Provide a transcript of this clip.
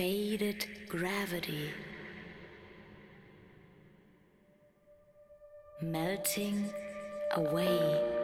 faded gravity melting away.